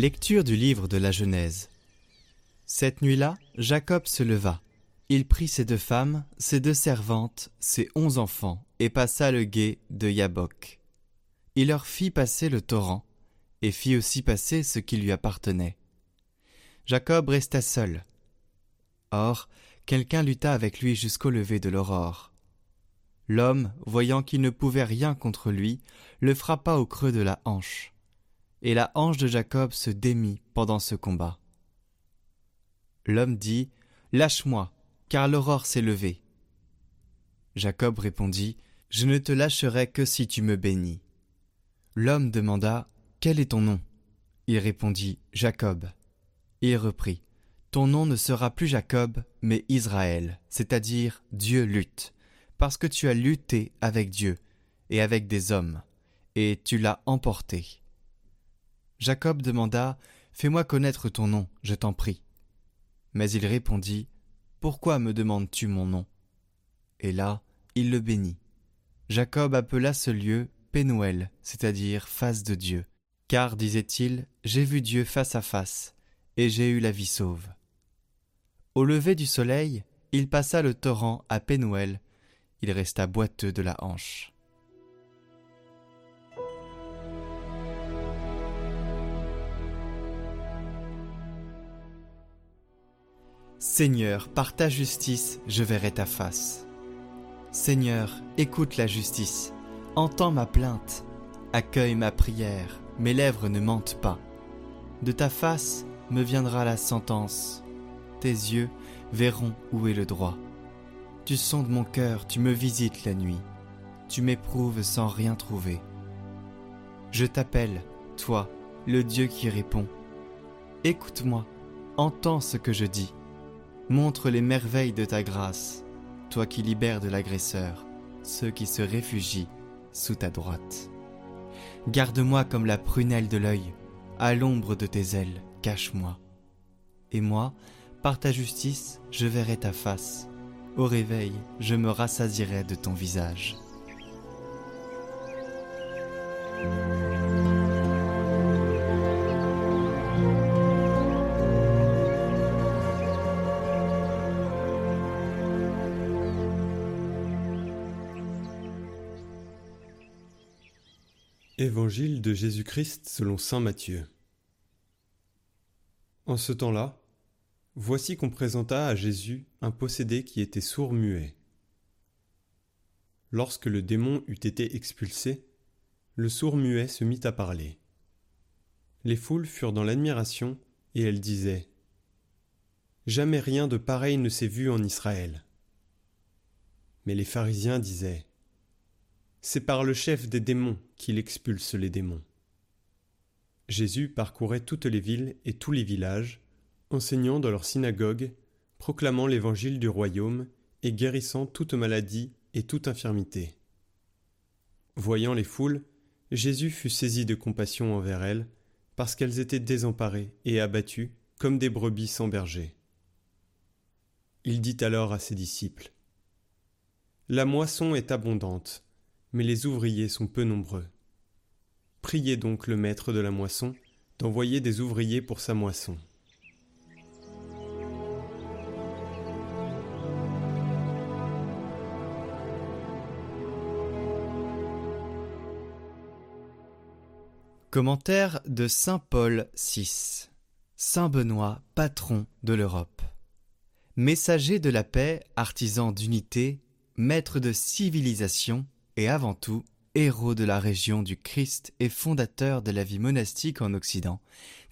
Lecture du livre de la Genèse. Cette nuit-là, Jacob se leva. Il prit ses deux femmes, ses deux servantes, ses onze enfants, et passa le gué de Yabok. Il leur fit passer le torrent, et fit aussi passer ce qui lui appartenait. Jacob resta seul. Or, quelqu'un lutta avec lui jusqu'au lever de l'aurore. L'homme, voyant qu'il ne pouvait rien contre lui, le frappa au creux de la hanche et la hanche de Jacob se démit pendant ce combat. L'homme dit, Lâche-moi, car l'aurore s'est levée. Jacob répondit, Je ne te lâcherai que si tu me bénis. L'homme demanda, Quel est ton nom? Il répondit, Jacob. Il reprit, Ton nom ne sera plus Jacob, mais Israël, c'est-à-dire Dieu lutte, parce que tu as lutté avec Dieu et avec des hommes, et tu l'as emporté. Jacob demanda Fais-moi connaître ton nom, je t'en prie. Mais il répondit Pourquoi me demandes-tu mon nom? Et là, il le bénit. Jacob appela ce lieu Pénoël, c'est-à-dire face de Dieu, car, disait-il, j'ai vu Dieu face à face, et j'ai eu la vie sauve. Au lever du soleil, il passa le torrent à Pénoël, il resta boiteux de la hanche. Seigneur, par ta justice, je verrai ta face. Seigneur, écoute la justice, entends ma plainte, accueille ma prière, mes lèvres ne mentent pas. De ta face me viendra la sentence, tes yeux verront où est le droit. Tu sondes mon cœur, tu me visites la nuit, tu m'éprouves sans rien trouver. Je t'appelle, toi, le Dieu qui répond. Écoute-moi, entends ce que je dis. Montre les merveilles de ta grâce, toi qui libères de l'agresseur ceux qui se réfugient sous ta droite. Garde-moi comme la prunelle de l'œil, à l'ombre de tes ailes, cache-moi. Et moi, par ta justice, je verrai ta face. Au réveil, je me rassasirai de ton visage. De Jésus-Christ selon Saint Matthieu. En ce temps-là, voici qu'on présenta à Jésus un possédé qui était sourd-muet. Lorsque le démon eut été expulsé, le sourd-muet se mit à parler. Les foules furent dans l'admiration et elles disaient Jamais rien de pareil ne s'est vu en Israël. Mais les pharisiens disaient c'est par le chef des démons qu'il expulse les démons. Jésus parcourait toutes les villes et tous les villages, enseignant dans leurs synagogues, proclamant l'évangile du royaume et guérissant toute maladie et toute infirmité. Voyant les foules, Jésus fut saisi de compassion envers elles, parce qu'elles étaient désemparées et abattues comme des brebis sans berger. Il dit alors à ses disciples La moisson est abondante, mais les ouvriers sont peu nombreux. Priez donc le maître de la moisson d'envoyer des ouvriers pour sa moisson. Commentaire de Saint Paul VI Saint Benoît, patron de l'Europe. Messager de la paix, artisan d'unité, maître de civilisation, et avant tout héros de la région du Christ et fondateur de la vie monastique en Occident.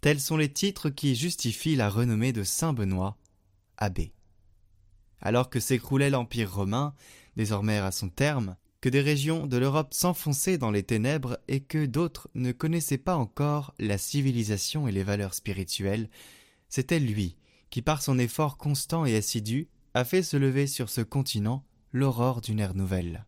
Tels sont les titres qui justifient la renommée de Saint Benoît, abbé. Alors que s'écroulait l'Empire romain, désormais à son terme, que des régions de l'Europe s'enfonçaient dans les ténèbres et que d'autres ne connaissaient pas encore la civilisation et les valeurs spirituelles, c'était lui qui par son effort constant et assidu a fait se lever sur ce continent l'aurore d'une ère nouvelle.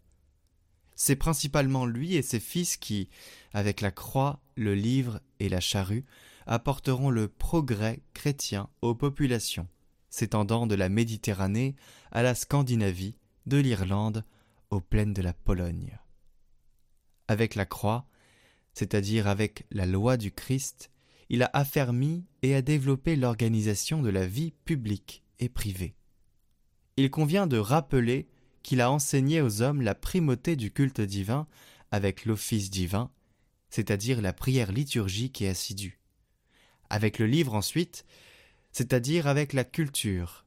C'est principalement lui et ses fils qui, avec la croix, le livre et la charrue, apporteront le progrès chrétien aux populations, s'étendant de la Méditerranée à la Scandinavie, de l'Irlande aux plaines de la Pologne. Avec la croix, c'est-à-dire avec la loi du Christ, il a affermi et a développé l'organisation de la vie publique et privée. Il convient de rappeler qu'il a enseigné aux hommes la primauté du culte divin avec l'office divin, c'est-à-dire la prière liturgique et assidue. Avec le livre ensuite, c'est-à-dire avec la culture.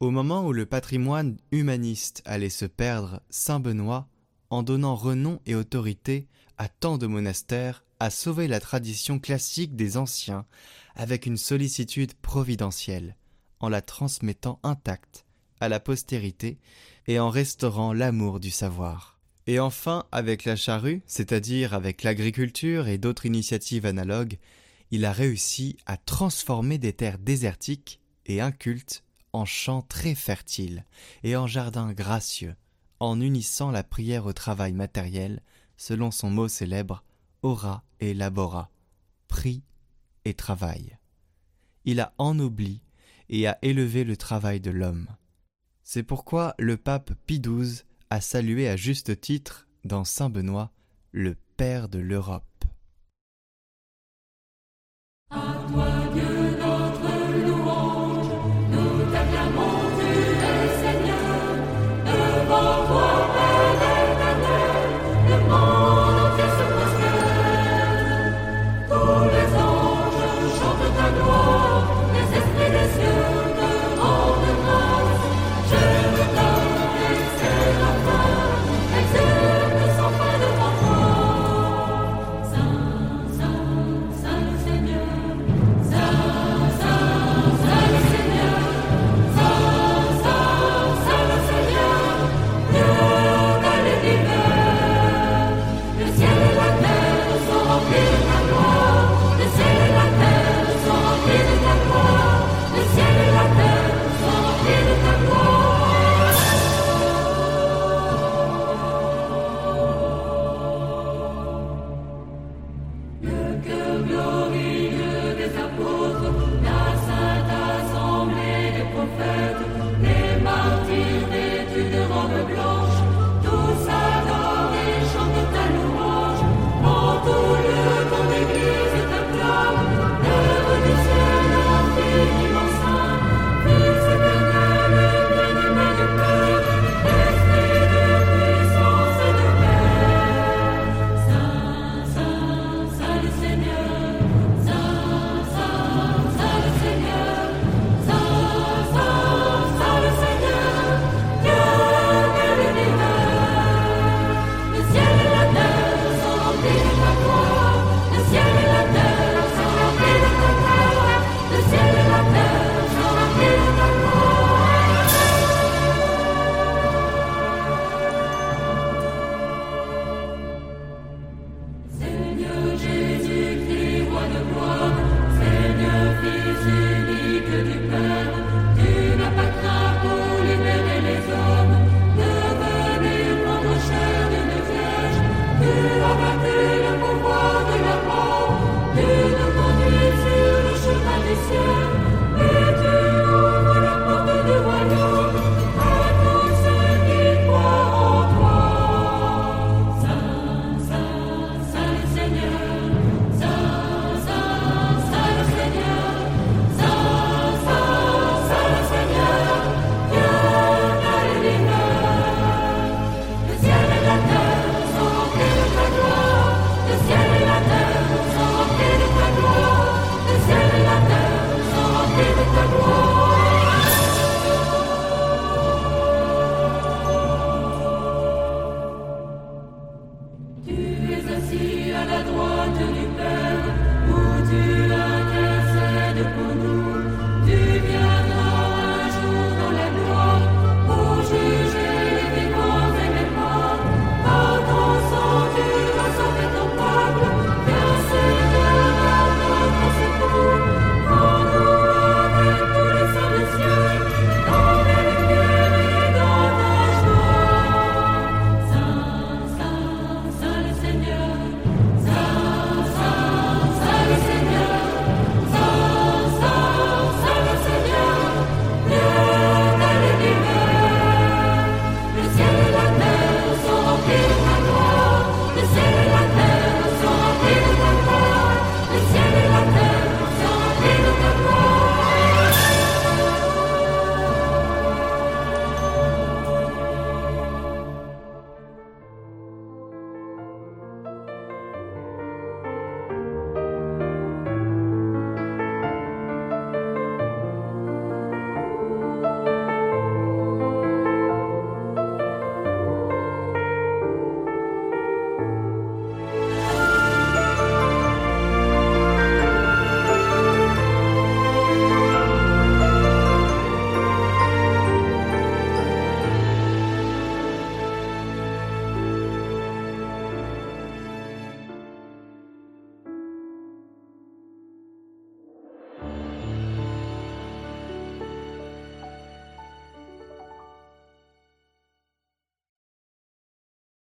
Au moment où le patrimoine humaniste allait se perdre, Saint Benoît, en donnant renom et autorité à tant de monastères, a sauvé la tradition classique des anciens avec une sollicitude providentielle, en la transmettant intacte à la postérité et en restaurant l'amour du savoir. Et enfin, avec la charrue, c'est-à-dire avec l'agriculture et d'autres initiatives analogues, il a réussi à transformer des terres désertiques et incultes en champs très fertiles et en jardins gracieux, en unissant la prière au travail matériel, selon son mot célèbre ora et labora, prie et travail. Il a ennobli et a élevé le travail de l'homme. C'est pourquoi le pape Pie XII a salué à juste titre, dans Saint Benoît, le Père de l'Europe.